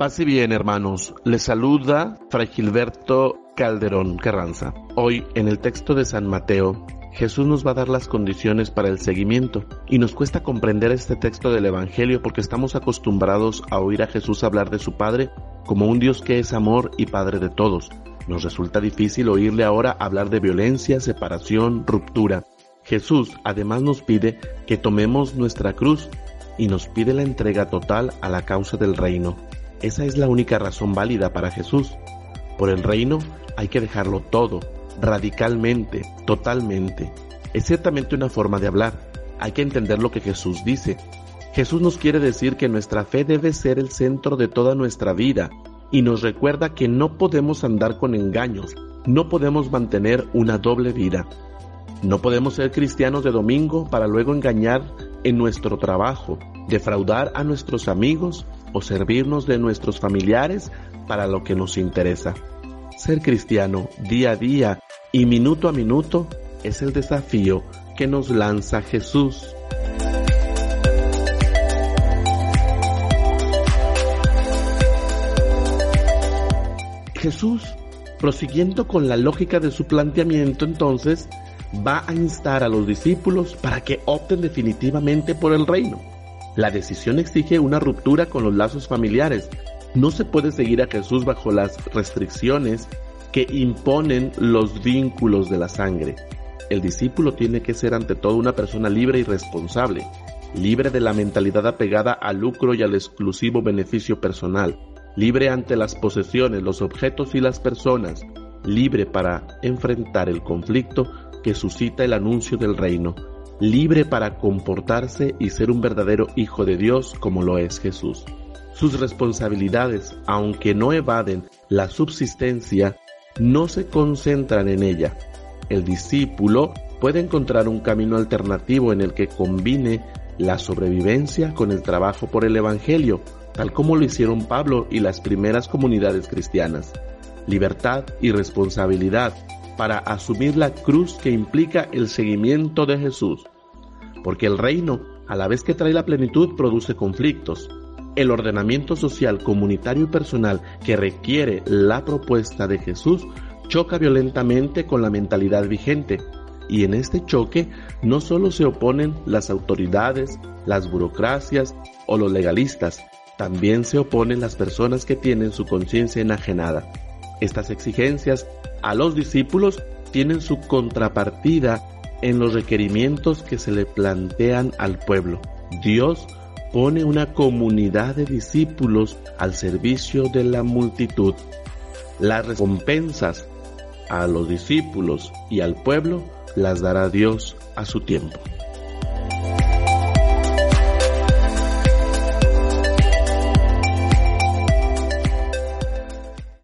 Paz y bien, hermanos. Les saluda Fray Gilberto Calderón Carranza. Hoy, en el texto de San Mateo, Jesús nos va a dar las condiciones para el seguimiento. Y nos cuesta comprender este texto del Evangelio porque estamos acostumbrados a oír a Jesús hablar de su Padre como un Dios que es amor y Padre de todos. Nos resulta difícil oírle ahora hablar de violencia, separación, ruptura. Jesús además nos pide que tomemos nuestra cruz y nos pide la entrega total a la causa del reino. Esa es la única razón válida para Jesús. Por el reino hay que dejarlo todo, radicalmente, totalmente. Es ciertamente una forma de hablar. Hay que entender lo que Jesús dice. Jesús nos quiere decir que nuestra fe debe ser el centro de toda nuestra vida y nos recuerda que no podemos andar con engaños, no podemos mantener una doble vida. No podemos ser cristianos de domingo para luego engañar en nuestro trabajo, defraudar a nuestros amigos o servirnos de nuestros familiares para lo que nos interesa. Ser cristiano día a día y minuto a minuto es el desafío que nos lanza Jesús. Jesús, prosiguiendo con la lógica de su planteamiento, entonces, va a instar a los discípulos para que opten definitivamente por el reino. La decisión exige una ruptura con los lazos familiares. No se puede seguir a Jesús bajo las restricciones que imponen los vínculos de la sangre. El discípulo tiene que ser ante todo una persona libre y responsable, libre de la mentalidad apegada al lucro y al exclusivo beneficio personal, libre ante las posesiones, los objetos y las personas, libre para enfrentar el conflicto que suscita el anuncio del reino, libre para comportarse y ser un verdadero hijo de Dios como lo es Jesús. Sus responsabilidades, aunque no evaden la subsistencia, no se concentran en ella. El discípulo puede encontrar un camino alternativo en el que combine la sobrevivencia con el trabajo por el Evangelio, tal como lo hicieron Pablo y las primeras comunidades cristianas. Libertad y responsabilidad para asumir la cruz que implica el seguimiento de Jesús. Porque el reino, a la vez que trae la plenitud, produce conflictos. El ordenamiento social, comunitario y personal que requiere la propuesta de Jesús choca violentamente con la mentalidad vigente. Y en este choque no solo se oponen las autoridades, las burocracias o los legalistas, también se oponen las personas que tienen su conciencia enajenada. Estas exigencias a los discípulos tienen su contrapartida en los requerimientos que se le plantean al pueblo. Dios pone una comunidad de discípulos al servicio de la multitud. Las recompensas a los discípulos y al pueblo las dará Dios a su tiempo.